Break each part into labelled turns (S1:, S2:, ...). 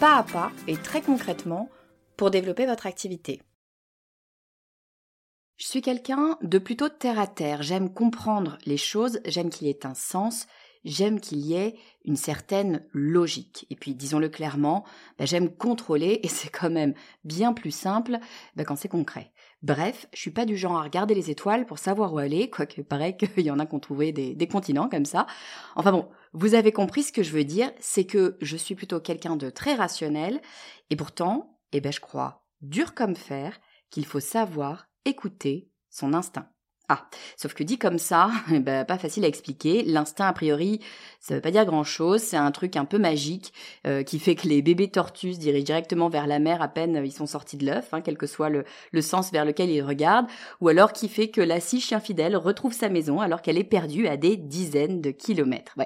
S1: pas à pas et très concrètement pour développer votre activité. Je suis quelqu'un de plutôt terre à terre. J'aime comprendre les choses, j'aime qu'il y ait un sens, j'aime qu'il y ait une certaine logique. Et puis, disons-le clairement, bah, j'aime contrôler et c'est quand même bien plus simple bah, quand c'est concret. Bref, je suis pas du genre à regarder les étoiles pour savoir où aller, quoique paraît qu'il y en a qui ont trouvé des, des continents comme ça. Enfin bon, vous avez compris ce que je veux dire, c'est que je suis plutôt quelqu'un de très rationnel, et pourtant, eh ben je crois, dur comme fer, qu'il faut savoir écouter son instinct. Ah, sauf que dit comme ça, eh ben, pas facile à expliquer. L'instinct, a priori, ça veut pas dire grand-chose. C'est un truc un peu magique euh, qui fait que les bébés tortues se dirigent directement vers la mer à peine ils sont sortis de l'œuf, hein, quel que soit le, sens vers lequel ils regardent, ou alors qui fait que la scie chien fidèle retrouve sa maison alors qu'elle est perdue à des dizaines de kilomètres.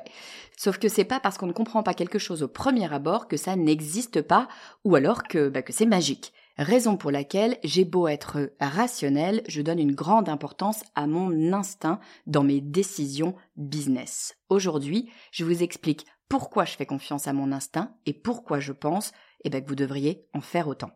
S1: Sauf que c'est pas parce qu'on ne comprend pas quelque chose au premier abord que ça n'existe pas, ou alors que, bah, que c'est magique. Raison pour laquelle j'ai beau être rationnel, je donne une grande importance à mon instinct dans mes décisions business. Aujourd'hui, je vous explique pourquoi je fais confiance à mon instinct et pourquoi je pense eh ben, que vous devriez en faire autant.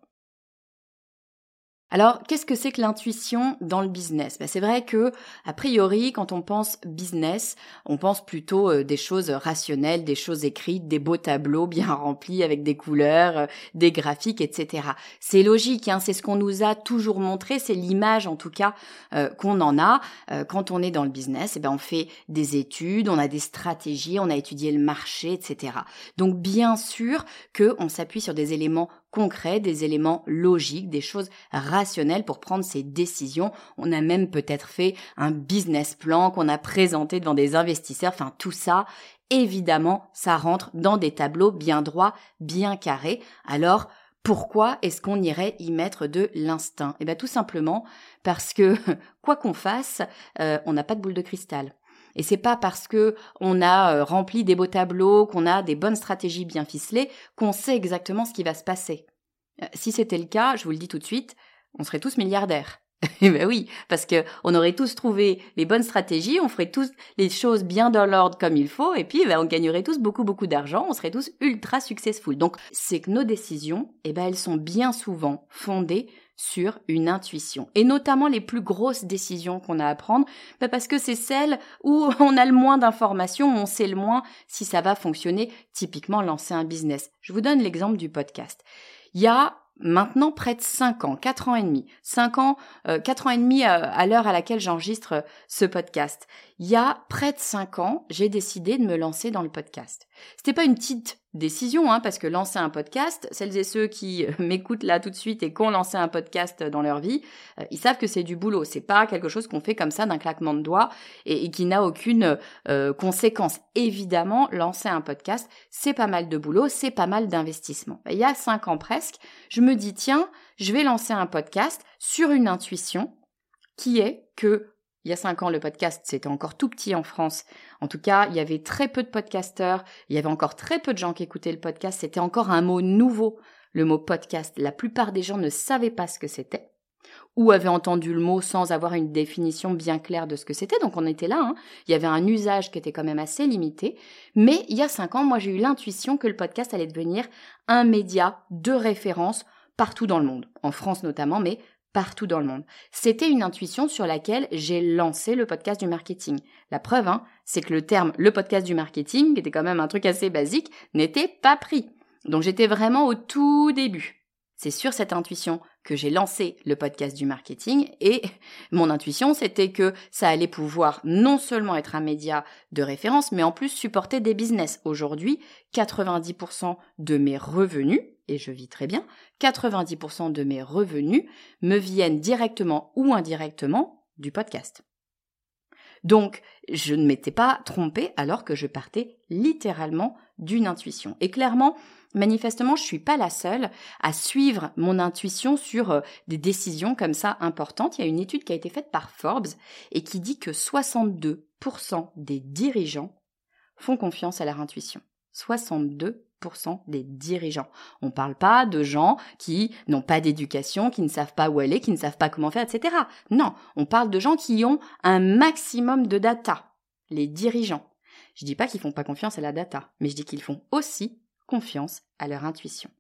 S1: Alors, qu'est-ce que c'est que l'intuition dans le business? Ben, C'est vrai que, a priori, quand on pense business, on pense plutôt euh, des choses rationnelles, des choses écrites, des beaux tableaux bien remplis avec des couleurs, euh, des graphiques, etc. C'est logique, hein, c'est ce qu'on nous a toujours montré, c'est l'image en tout cas euh, qu'on en a quand on est dans le business. Eh ben, on fait des études, on a des stratégies, on a étudié le marché, etc. Donc, bien sûr que on s'appuie sur des éléments concrets, des éléments logiques, des choses rationnelles pour prendre ses décisions. On a même peut-être fait un business plan qu'on a présenté devant des investisseurs. Enfin, tout ça, évidemment, ça rentre dans des tableaux bien droits, bien carrés. Alors, pourquoi est-ce qu'on irait y mettre de l'instinct? Eh bien tout simplement parce que quoi qu'on fasse, euh, on n'a pas de boule de cristal. Et c'est pas parce que on a euh, rempli des beaux tableaux, qu'on a des bonnes stratégies bien ficelées, qu'on sait exactement ce qui va se passer. Euh, si c'était le cas, je vous le dis tout de suite, on serait tous milliardaires. Eh ben oui, parce que on aurait tous trouvé les bonnes stratégies, on ferait tous les choses bien dans l'ordre comme il faut, et puis ben, on gagnerait tous beaucoup beaucoup d'argent, on serait tous ultra successful. Donc c'est que nos décisions, eh ben elles sont bien souvent fondées sur une intuition. Et notamment les plus grosses décisions qu'on a à prendre, bah, parce que c'est celles où on a le moins d'informations, on sait le moins si ça va fonctionner, typiquement lancer un business. Je vous donne l'exemple du podcast. Il y a maintenant près de 5 ans, 4 ans et demi, 5 ans, euh, 4 ans et demi à, à l'heure à laquelle j'enregistre ce podcast. Il y a près de 5 ans, j'ai décidé de me lancer dans le podcast. C'était pas une petite décision, hein, parce que lancer un podcast, celles et ceux qui euh, m'écoutent là tout de suite et qui ont lancé un podcast dans leur vie, euh, ils savent que c'est du boulot. C'est pas quelque chose qu'on fait comme ça d'un claquement de doigts et, qui n'a aucune euh, conséquence. Évidemment, lancer un podcast, c'est pas mal de boulot, c'est pas mal d'investissement. Il y a cinq ans presque, je me dis tiens, je vais lancer un podcast sur une intuition qui est que il y a cinq ans, le podcast, c'était encore tout petit en France. En tout cas, il y avait très peu de podcasteurs, il y avait encore très peu de gens qui écoutaient le podcast. C'était encore un mot nouveau, le mot podcast. La plupart des gens ne savaient pas ce que c'était. ou avaient entendu le mot sans avoir une définition bien claire de ce que c'était. Donc on était là, hein. il y avait un usage qui était quand même assez limité. Mais il y a cinq ans, moi j'ai eu l'intuition que le podcast allait devenir un média de référence partout dans le monde, en France notamment, mais partout dans le monde. C'était une intuition sur laquelle j'ai lancé le podcast du marketing. La preuve, hein, c'est que le terme le podcast du marketing, qui était quand même un truc assez basique, n'était pas pris. Donc j'étais vraiment au tout début. C'est sur cette intuition que j'ai lancé le podcast du marketing et mon intuition c'était que ça allait pouvoir non seulement être un média de référence mais en plus supporter des business. Aujourd'hui, 90% de mes revenus, et je vis très bien, 90% de mes revenus me viennent directement ou indirectement du podcast. Donc, je ne m'étais pas trompée alors que je partais littéralement d'une intuition. Et clairement, manifestement, je suis pas la seule à suivre mon intuition sur euh, des décisions comme ça importantes. Il y a une étude qui a été faite par Forbes et qui dit que 62% des dirigeants font confiance à leur intuition. 62 des dirigeants. On ne parle pas de gens qui n'ont pas d'éducation, qui ne savent pas où aller, qui ne savent pas comment faire, etc. Non, on parle de gens qui ont un maximum de data, les dirigeants. Je dis pas qu'ils font pas confiance à la data, mais je dis qu'ils font aussi confiance à leur intuition.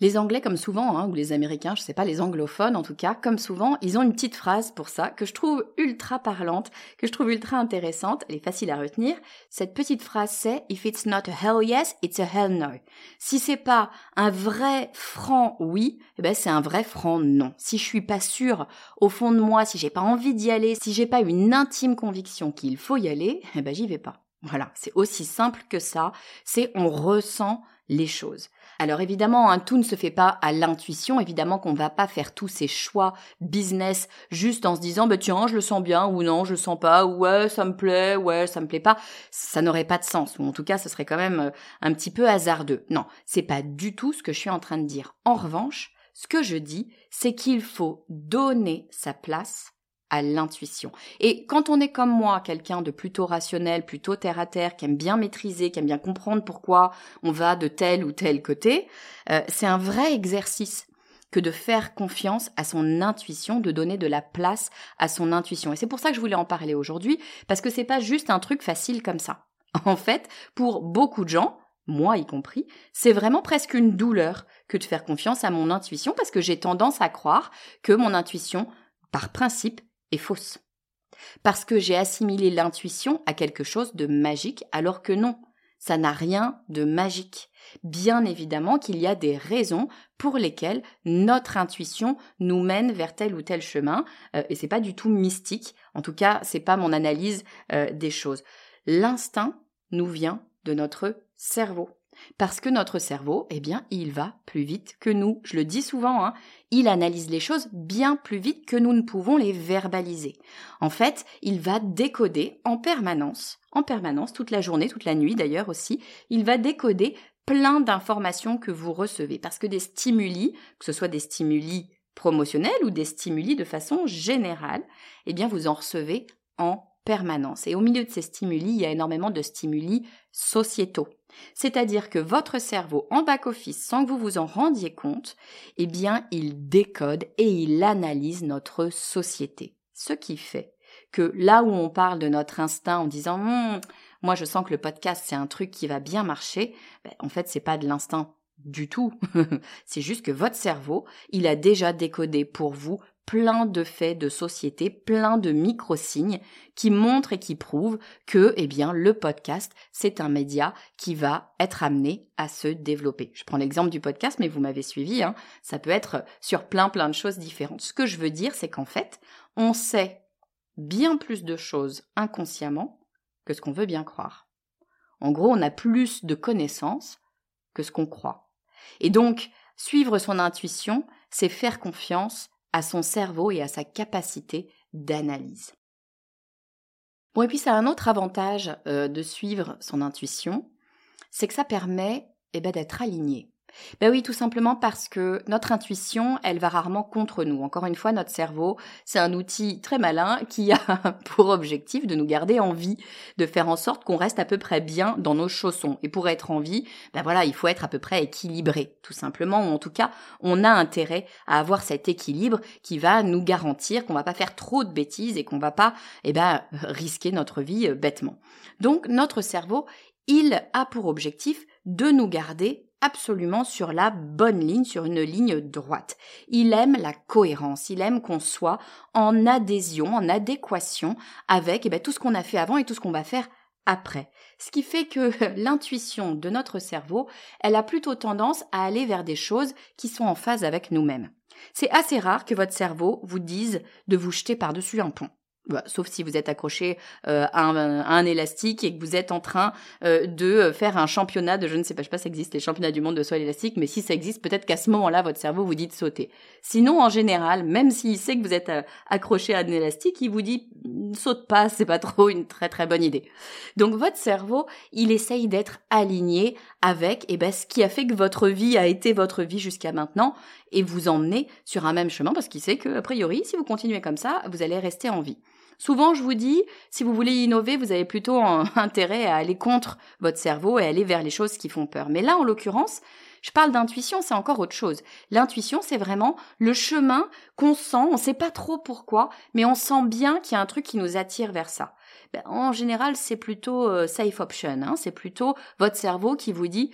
S1: Les Anglais, comme souvent, hein, ou les Américains, je sais pas, les anglophones en tout cas, comme souvent, ils ont une petite phrase pour ça que je trouve ultra parlante, que je trouve ultra intéressante, elle est facile à retenir. Cette petite phrase c'est If it's not a hell yes, it's a hell no. Si c'est pas un vrai franc oui, eh ben c'est un vrai franc non. Si je suis pas sûre au fond de moi, si j'ai pas envie d'y aller, si j'ai pas une intime conviction qu'il faut y aller, eh ben j'y vais pas. Voilà, c'est aussi simple que ça, c'est on ressent les choses. Alors évidemment, un tout ne se fait pas à l'intuition, évidemment qu'on ne va pas faire tous ces choix business juste en se disant bah tiens, je le sens bien ou non, je le sens pas, ouais, ça me plaît, ouais, ça me plaît pas. Ça n'aurait pas de sens ou en tout cas, ce serait quand même euh, un petit peu hasardeux. Non, c'est pas du tout ce que je suis en train de dire. En revanche, ce que je dis, c'est qu'il faut donner sa place à l'intuition. Et quand on est comme moi, quelqu'un de plutôt rationnel, plutôt terre à terre, qui aime bien maîtriser, qui aime bien comprendre pourquoi on va de tel ou tel côté, euh, c'est un vrai exercice que de faire confiance à son intuition, de donner de la place à son intuition. Et c'est pour ça que je voulais en parler aujourd'hui, parce que c'est pas juste un truc facile comme ça. En fait, pour beaucoup de gens, moi y compris, c'est vraiment presque une douleur que de faire confiance à mon intuition parce que j'ai tendance à croire que mon intuition, par principe, est fausse. Parce que j'ai assimilé l'intuition à quelque chose de magique, alors que non, ça n'a rien de magique. Bien évidemment qu'il y a des raisons pour lesquelles notre intuition nous mène vers tel ou tel chemin, euh, et c'est pas du tout mystique. En tout cas, c'est pas mon analyse euh, des choses. L'instinct nous vient de notre cerveau. Parce que notre cerveau, eh bien, il va plus vite que nous. Je le dis souvent, hein, il analyse les choses bien plus vite que nous ne pouvons les verbaliser. En fait, il va décoder en permanence, en permanence, toute la journée, toute la nuit d'ailleurs aussi, il va décoder plein d'informations que vous recevez. Parce que des stimuli, que ce soit des stimuli promotionnels ou des stimuli de façon générale, eh bien, vous en recevez en permanence. Et au milieu de ces stimuli, il y a énormément de stimuli sociétaux. C'est-à-dire que votre cerveau en back-office, sans que vous vous en rendiez compte, eh bien, il décode et il analyse notre société. Ce qui fait que là où on parle de notre instinct en disant hum, moi je sens que le podcast c'est un truc qui va bien marcher, ben, en fait c'est pas de l'instinct du tout. c'est juste que votre cerveau, il a déjà décodé pour vous plein de faits de société, plein de micro-signes qui montrent et qui prouvent que, eh bien, le podcast, c'est un média qui va être amené à se développer. Je prends l'exemple du podcast, mais vous m'avez suivi, hein. ça peut être sur plein plein de choses différentes. Ce que je veux dire, c'est qu'en fait, on sait bien plus de choses inconsciemment que ce qu'on veut bien croire. En gros, on a plus de connaissances que ce qu'on croit. Et donc, suivre son intuition, c'est faire confiance à son cerveau et à sa capacité d'analyse. Bon, et puis ça a un autre avantage euh, de suivre son intuition, c'est que ça permet eh ben, d'être aligné. Ben oui, tout simplement parce que notre intuition, elle va rarement contre nous. Encore une fois, notre cerveau, c'est un outil très malin qui a pour objectif de nous garder en vie, de faire en sorte qu'on reste à peu près bien dans nos chaussons. Et pour être en vie, ben voilà, il faut être à peu près équilibré, tout simplement. Ou en tout cas, on a intérêt à avoir cet équilibre qui va nous garantir qu'on va pas faire trop de bêtises et qu'on va pas, eh ben, risquer notre vie euh, bêtement. Donc, notre cerveau, il a pour objectif de nous garder absolument sur la bonne ligne, sur une ligne droite. Il aime la cohérence, il aime qu'on soit en adhésion, en adéquation avec eh bien, tout ce qu'on a fait avant et tout ce qu'on va faire après. Ce qui fait que l'intuition de notre cerveau, elle a plutôt tendance à aller vers des choses qui sont en phase avec nous-mêmes. C'est assez rare que votre cerveau vous dise de vous jeter par-dessus un pont. Bah, sauf si vous êtes accroché euh, à, un, élastique et que vous êtes en train euh, de faire un championnat de je ne sais pas, je sais pas si ça existe les championnats du monde de saut à l'élastique, mais si ça existe, peut-être qu'à ce moment-là, votre cerveau vous dit de sauter. Sinon, en général, même s'il sait que vous êtes euh, accroché à un élastique, il vous dit saute pas, c'est pas trop une très très bonne idée. Donc votre cerveau, il essaye d'être aligné avec eh ben, ce qui a fait que votre vie a été votre vie jusqu'à maintenant et vous emmener sur un même chemin parce qu'il sait que a priori, si vous continuez comme ça, vous allez rester en vie. Souvent, je vous dis, si vous voulez innover, vous avez plutôt intérêt à aller contre votre cerveau et aller vers les choses qui font peur. Mais là, en l'occurrence, je parle d'intuition, c'est encore autre chose. L'intuition, c'est vraiment le chemin qu'on sent, on ne sait pas trop pourquoi, mais on sent bien qu'il y a un truc qui nous attire vers ça. Ben, en général, c'est plutôt euh, safe option, hein. c'est plutôt votre cerveau qui vous dit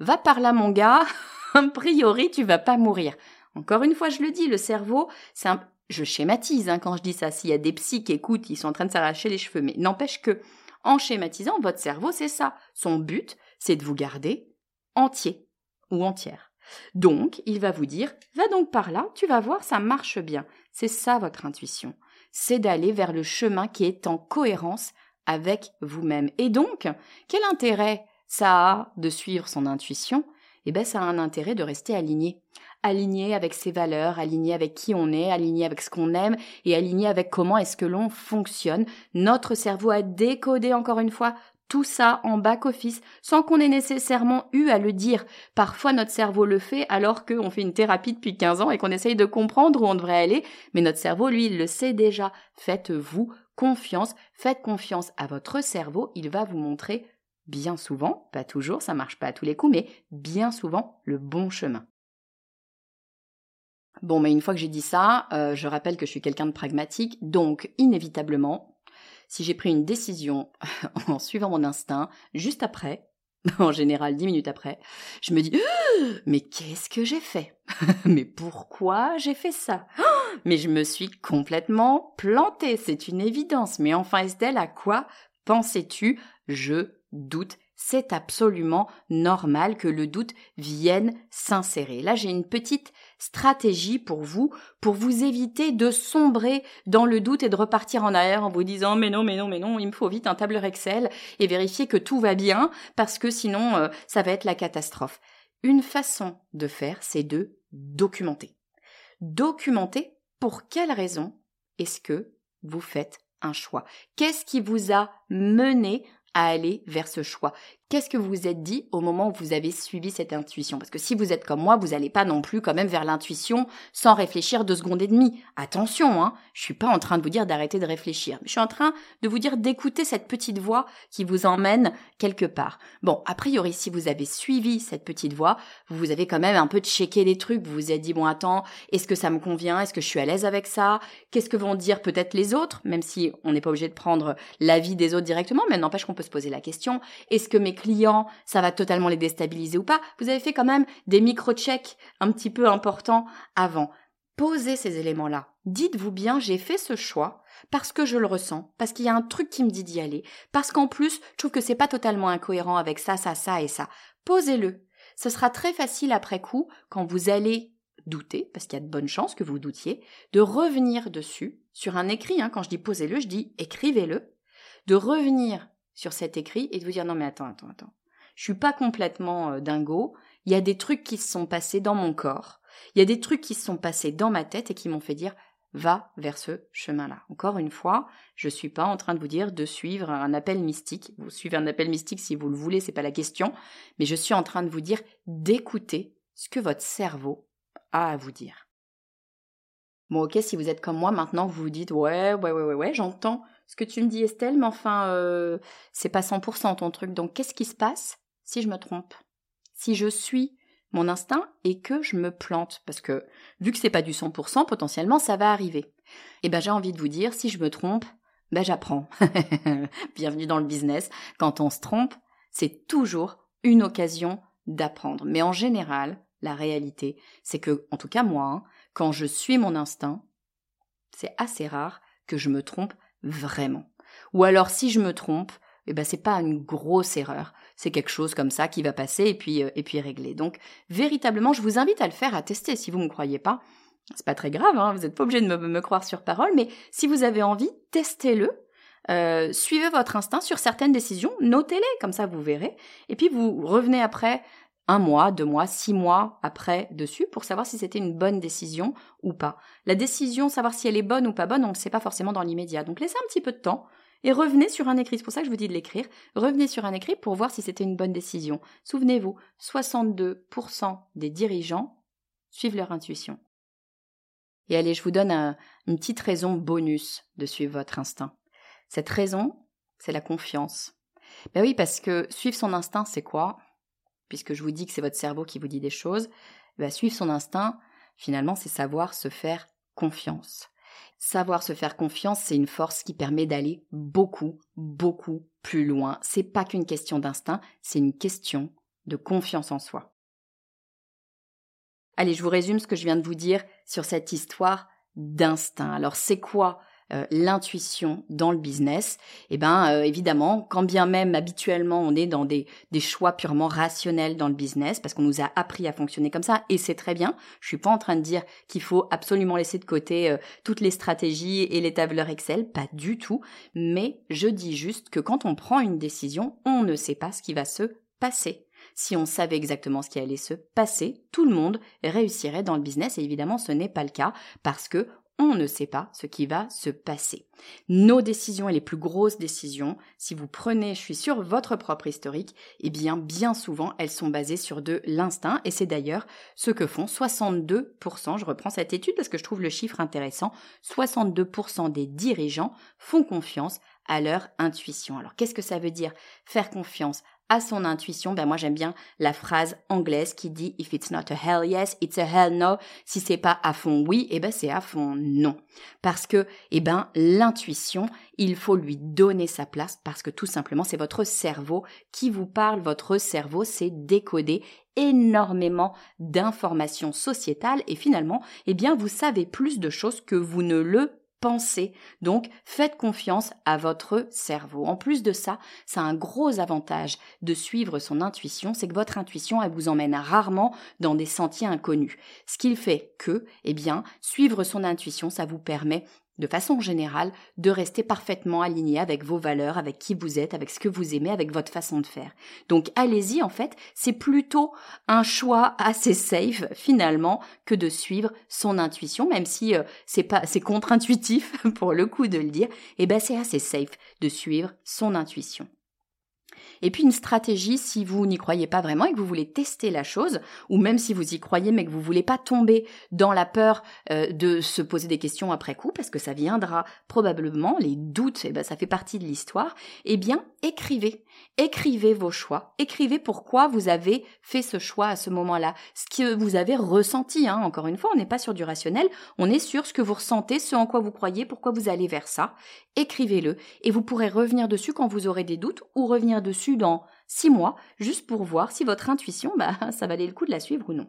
S1: va par là mon gars, a priori tu vas pas mourir. Encore une fois, je le dis, le cerveau, c'est je schématise hein, quand je dis ça. S'il y a des psys qui écoutent, ils sont en train de s'arracher les cheveux. Mais n'empêche que, en schématisant, votre cerveau, c'est ça. Son but, c'est de vous garder entier ou entière. Donc, il va vous dire, va donc par là, tu vas voir, ça marche bien. C'est ça votre intuition. C'est d'aller vers le chemin qui est en cohérence avec vous-même. Et donc, quel intérêt ça a de suivre son intuition Eh bien, ça a un intérêt de rester aligné aligné avec ses valeurs, aligné avec qui on est, aligné avec ce qu'on aime et aligné avec comment est-ce que l'on fonctionne. Notre cerveau a décodé encore une fois tout ça en back-office sans qu'on ait nécessairement eu à le dire. Parfois notre cerveau le fait alors qu'on fait une thérapie depuis 15 ans et qu'on essaye de comprendre où on devrait aller, mais notre cerveau, lui, il le sait déjà. Faites-vous confiance, faites confiance à votre cerveau, il va vous montrer bien souvent, pas toujours, ça marche pas à tous les coups, mais bien souvent le bon chemin. Bon, mais une fois que j'ai dit ça, euh, je rappelle que je suis quelqu'un de pragmatique, donc inévitablement, si j'ai pris une décision en suivant mon instinct, juste après, en général dix minutes après, je me dis mais qu'est-ce que j'ai fait? Mais pourquoi j'ai fait ça? Mais je me suis complètement plantée, c'est une évidence. Mais enfin Estelle, à quoi pensais-tu? Je doute c'est absolument normal que le doute vienne s'insérer. Là, j'ai une petite stratégie pour vous, pour vous éviter de sombrer dans le doute et de repartir en arrière en vous disant mais non, mais non, mais non, il me faut vite un tableur Excel et vérifier que tout va bien parce que sinon euh, ça va être la catastrophe. Une façon de faire, c'est de documenter. Documenter pour quelle raison est-ce que vous faites un choix? Qu'est-ce qui vous a mené à aller vers ce choix Qu'est-ce que vous vous êtes dit au moment où vous avez suivi cette intuition? Parce que si vous êtes comme moi, vous n'allez pas non plus quand même vers l'intuition sans réfléchir deux secondes et demie. Attention, hein, je suis pas en train de vous dire d'arrêter de réfléchir. Je suis en train de vous dire d'écouter cette petite voix qui vous emmène quelque part. Bon, a priori, si vous avez suivi cette petite voix, vous avez quand même un peu checké les trucs. Vous vous êtes dit, bon, attends, est-ce que ça me convient? Est-ce que je suis à l'aise avec ça? Qu'est-ce que vont dire peut-être les autres? Même si on n'est pas obligé de prendre l'avis des autres directement, mais n'empêche qu'on peut se poser la question. Est-ce que mes clients, ça va totalement les déstabiliser ou pas. Vous avez fait quand même des micro-checks un petit peu importants avant. Posez ces éléments-là. Dites-vous bien, j'ai fait ce choix parce que je le ressens, parce qu'il y a un truc qui me dit d'y aller, parce qu'en plus, je trouve que c'est pas totalement incohérent avec ça, ça, ça et ça. Posez-le. Ce sera très facile après coup, quand vous allez douter, parce qu'il y a de bonnes chances que vous doutiez, de revenir dessus, sur un écrit, hein, quand je dis posez-le, je dis écrivez-le, de revenir sur cet écrit et de vous dire non mais attends, attends, attends. Je suis pas complètement euh, dingo. Il y a des trucs qui se sont passés dans mon corps. Il y a des trucs qui se sont passés dans ma tête et qui m'ont fait dire va vers ce chemin-là. Encore une fois, je suis pas en train de vous dire de suivre un appel mystique. Vous suivez un appel mystique si vous le voulez, c'est pas la question, mais je suis en train de vous dire d'écouter ce que votre cerveau a à vous dire. Bon, ok, si vous êtes comme moi, maintenant vous vous dites ouais, ouais, ouais, ouais, j'entends ce que tu me dis, Estelle, mais enfin, euh, c'est pas 100% ton truc. Donc, qu'est-ce qui se passe si je me trompe Si je suis mon instinct et que je me plante? Parce que vu que c'est pas du 100%, potentiellement ça va arriver. Eh ben j'ai envie de vous dire si je me trompe, ben j'apprends. Bienvenue dans le business. Quand on se trompe, c'est toujours une occasion d'apprendre. Mais en général, la réalité, c'est que en tout cas moi, hein, quand je suis mon instinct, c'est assez rare que je me trompe vraiment. Ou alors si je me trompe, eh ben c'est pas une grosse erreur, c'est quelque chose comme ça qui va passer et puis euh, et puis régler. Donc véritablement, je vous invite à le faire, à tester si vous ne me croyez pas. C'est pas très grave, hein, vous n'êtes pas obligé de me, croire sur parole, mais si vous avez envie, testez-le. Euh, suivez votre instinct sur certaines décisions, notez-les, comme ça vous verrez, et puis vous revenez après un mois, deux mois, six mois après dessus pour savoir si c'était une bonne décision ou pas. La décision, savoir si elle est bonne ou pas bonne, on ne le sait pas forcément dans l'immédiat. Donc laissez un petit peu de temps, et revenez sur un écrit. C'est pour ça que je vous dis de l'écrire. Revenez sur un écrit pour voir si c'était une bonne décision. Souvenez-vous, 62% des dirigeants suivent leur intuition. Et allez, je vous donne une petite raison bonus de suivre votre instinct. Cette raison, c'est la confiance. Ben oui, parce que suivre son instinct, c'est quoi? Puisque je vous dis que c'est votre cerveau qui vous dit des choses, ben suivre son instinct, finalement, c'est savoir se faire confiance. Savoir se faire confiance, c'est une force qui permet d'aller beaucoup, beaucoup plus loin. C'est pas qu'une question d'instinct, c'est une question de confiance en soi. Allez, je vous résume ce que je viens de vous dire sur cette histoire d'instinct. Alors, c'est quoi euh, l'intuition dans le business, eh ben euh, évidemment, quand bien même habituellement on est dans des, des choix purement rationnels dans le business, parce qu'on nous a appris à fonctionner comme ça, et c'est très bien. Je suis pas en train de dire qu'il faut absolument laisser de côté euh, toutes les stratégies et les tableurs Excel, pas du tout. Mais je dis juste que quand on prend une décision, on ne sait pas ce qui va se passer. Si on savait exactement ce qui allait se passer, tout le monde réussirait dans le business et évidemment ce n'est pas le cas parce que on ne sait pas ce qui va se passer. Nos décisions et les plus grosses décisions, si vous prenez, je suis sur votre propre historique, eh bien, bien souvent, elles sont basées sur de l'instinct, et c'est d'ailleurs ce que font 62%, je reprends cette étude parce que je trouve le chiffre intéressant, 62% des dirigeants font confiance à leur intuition. Alors, qu'est-ce que ça veut dire faire confiance à son intuition, ben moi j'aime bien la phrase anglaise qui dit if it's not a hell yes, it's a hell no. Si c'est pas à fond oui, eh ben c'est à fond non. Parce que eh ben l'intuition, il faut lui donner sa place parce que tout simplement c'est votre cerveau qui vous parle, votre cerveau c'est décoder énormément d'informations sociétales et finalement, eh bien vous savez plus de choses que vous ne le pensez. Donc, faites confiance à votre cerveau. En plus de ça, ça a un gros avantage de suivre son intuition, c'est que votre intuition, elle vous emmène rarement dans des sentiers inconnus. Ce qu'il fait que, eh bien, suivre son intuition, ça vous permet de façon générale, de rester parfaitement aligné avec vos valeurs, avec qui vous êtes, avec ce que vous aimez, avec votre façon de faire. Donc allez-y, en fait, c'est plutôt un choix assez safe finalement que de suivre son intuition, même si euh, c'est pas c'est contre-intuitif pour le coup de le dire. Et eh ben c'est assez safe de suivre son intuition. Et puis une stratégie si vous n'y croyez pas vraiment et que vous voulez tester la chose, ou même si vous y croyez mais que vous voulez pas tomber dans la peur euh, de se poser des questions après coup, parce que ça viendra probablement, les doutes, eh ben ça fait partie de l'histoire, eh bien écrivez. Écrivez vos choix, écrivez pourquoi vous avez fait ce choix à ce moment-là, ce que vous avez ressenti. Hein. Encore une fois, on n'est pas sur du rationnel, on est sur ce que vous ressentez, ce en quoi vous croyez, pourquoi vous allez vers ça. Écrivez-le et vous pourrez revenir dessus quand vous aurez des doutes ou revenir dessus dans six mois, juste pour voir si votre intuition, bah, ça valait le coup de la suivre ou non.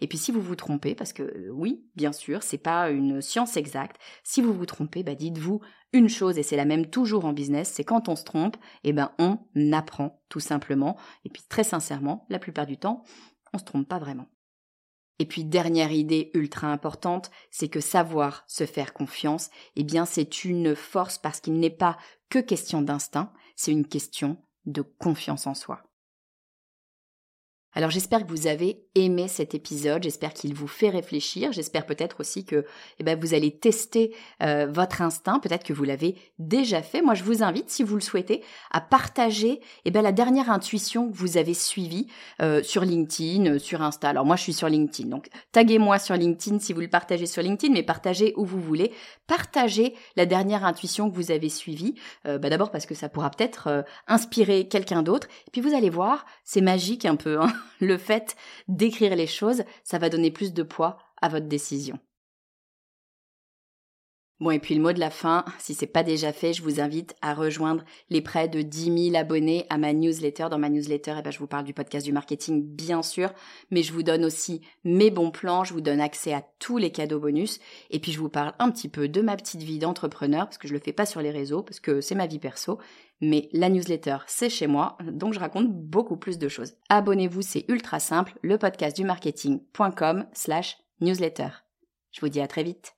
S1: Et puis si vous vous trompez, parce que euh, oui, bien sûr, c'est pas une science exacte, si vous vous trompez, bah dites-vous une chose, et c'est la même toujours en business, c'est quand on se trompe, eh ben on apprend tout simplement. Et puis très sincèrement, la plupart du temps, on se trompe pas vraiment. Et puis dernière idée ultra importante, c'est que savoir se faire confiance, eh bien c'est une force parce qu'il n'est pas que question d'instinct, c'est une question de confiance en soi. Alors j'espère que vous avez aimé cet épisode, j'espère qu'il vous fait réfléchir, j'espère peut-être aussi que eh ben, vous allez tester euh, votre instinct, peut-être que vous l'avez déjà fait. Moi je vous invite, si vous le souhaitez, à partager eh ben, la dernière intuition que vous avez suivie euh, sur LinkedIn, euh, sur Insta. Alors moi je suis sur LinkedIn, donc taguez-moi sur LinkedIn si vous le partagez sur LinkedIn, mais partagez où vous voulez. Partagez la dernière intuition que vous avez suivie, bah, d'abord parce que ça pourra peut-être inspirer quelqu'un d'autre, puis vous allez voir, c'est magique un peu. Hein le fait d'écrire les choses, ça va donner plus de poids à votre décision. Bon, et puis le mot de la fin, si c'est pas déjà fait, je vous invite à rejoindre les près de 10 000 abonnés à ma newsletter. Dans ma newsletter, eh ben, je vous parle du podcast du marketing, bien sûr, mais je vous donne aussi mes bons plans, je vous donne accès à tous les cadeaux bonus, et puis je vous parle un petit peu de ma petite vie d'entrepreneur, parce que je le fais pas sur les réseaux, parce que c'est ma vie perso, mais la newsletter, c'est chez moi, donc je raconte beaucoup plus de choses. Abonnez-vous, c'est ultra simple, le podcast du marketing.com slash newsletter. Je vous dis à très vite.